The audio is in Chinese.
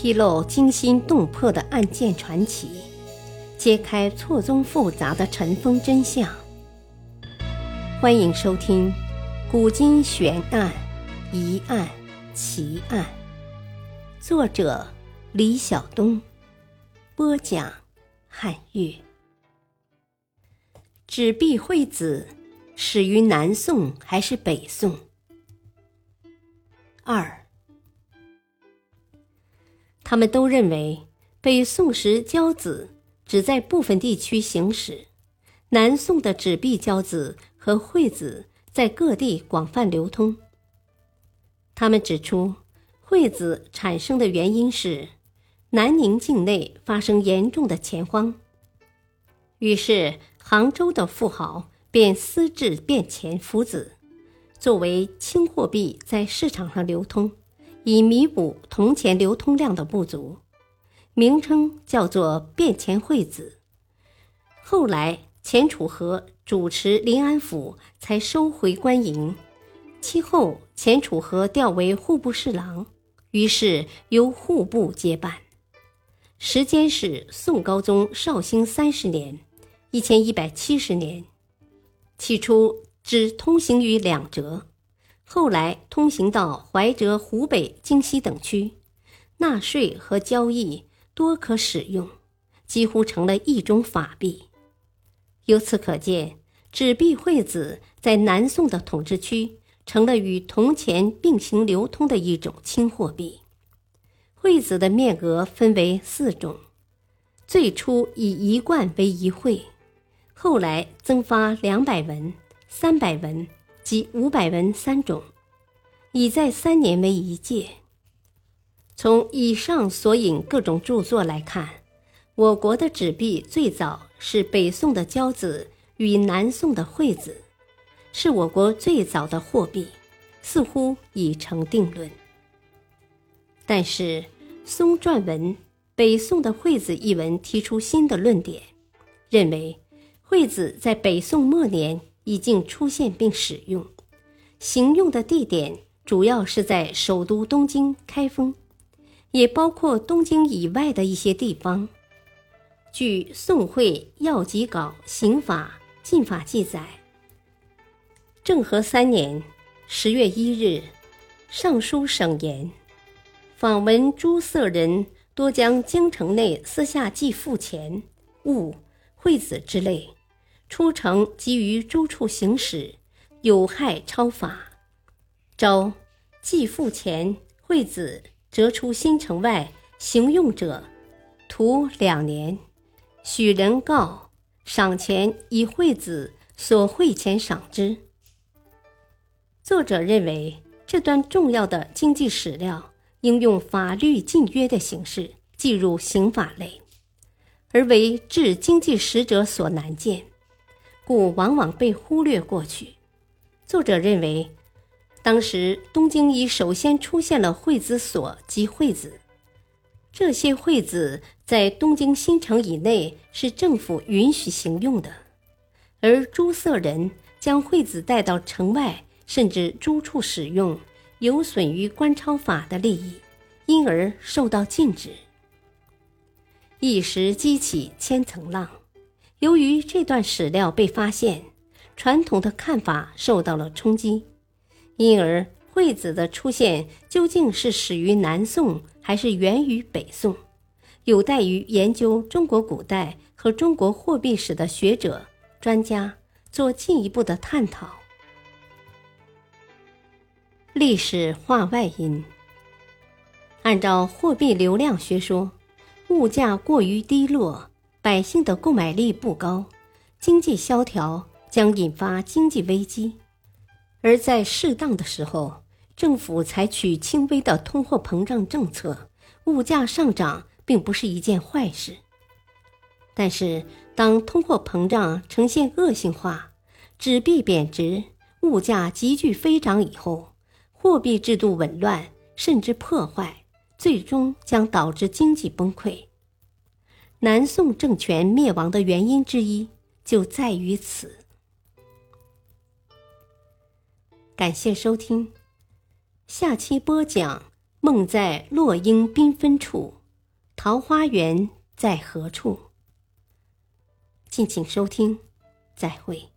披露惊心动魄的案件传奇，揭开错综复杂的尘封真相。欢迎收听《古今悬案、疑案、奇案》，作者李晓东，播讲汉乐。纸币会子始于南宋还是北宋？二。他们都认为，北宋时交子只在部分地区行驶，南宋的纸币交子和会子在各地广泛流通。他们指出，会子产生的原因是南宁境内发生严重的钱荒，于是杭州的富豪便私制变钱符子，作为轻货币在市场上流通。以弥补铜钱流通量的不足，名称叫做变钱会子。后来钱楚河主持临安府，才收回官营。其后钱楚河调为户部侍郎，于是由户部接办。时间是宋高宗绍兴三十年（一千一百七十年）。起初只通行于两浙。后来通行到怀哲、湖北、京西等区，纳税和交易多可使用，几乎成了一种法币。由此可见，纸币会子在南宋的统治区成了与铜钱并行流通的一种轻货币。会子的面额分为四种，最初以一贯为一会，后来增发两百文、三百文。及五百文三种，已在三年为一届。从以上所引各种著作来看，我国的纸币最早是北宋的交子与南宋的会子，是我国最早的货币，似乎已成定论。但是松撰文《北宋的会子》一文提出新的论点，认为会子在北宋末年。已经出现并使用，行用的地点主要是在首都东京、开封，也包括东京以外的一些地方。据《宋会要集稿·刑法禁法》记载，政和三年十月一日，尚书省言，访闻诸色人多将京城内私下寄付钱物、惠子之类。出城急于诸处行使，有害超法。招既付钱惠子折出新城外行用者，徒两年。许人告赏钱以惠子所汇钱赏之。作者认为这段重要的经济史料应用法律禁约的形式记入刑法类，而为治经济使者所难见。故往往被忽略过去。作者认为，当时东京已首先出现了惠子所及惠子，这些惠子在东京新城以内是政府允许行用的，而诸色人将惠子带到城外甚至诸处使用，有损于官钞法的利益，因而受到禁止。一时激起千层浪。由于这段史料被发现，传统的看法受到了冲击，因而惠子的出现究竟是始于南宋还是源于北宋，有待于研究中国古代和中国货币史的学者专家做进一步的探讨。历史话外音：按照货币流量学说，物价过于低落。百姓的购买力不高，经济萧条将引发经济危机，而在适当的时候，政府采取轻微的通货膨胀政策，物价上涨并不是一件坏事。但是，当通货膨胀呈现恶性化，纸币贬值，物价急剧飞涨以后，货币制度紊乱甚至破坏，最终将导致经济崩溃。南宋政权灭亡的原因之一就在于此。感谢收听，下期播讲：梦在落英缤纷处，桃花源在何处？敬请收听，再会。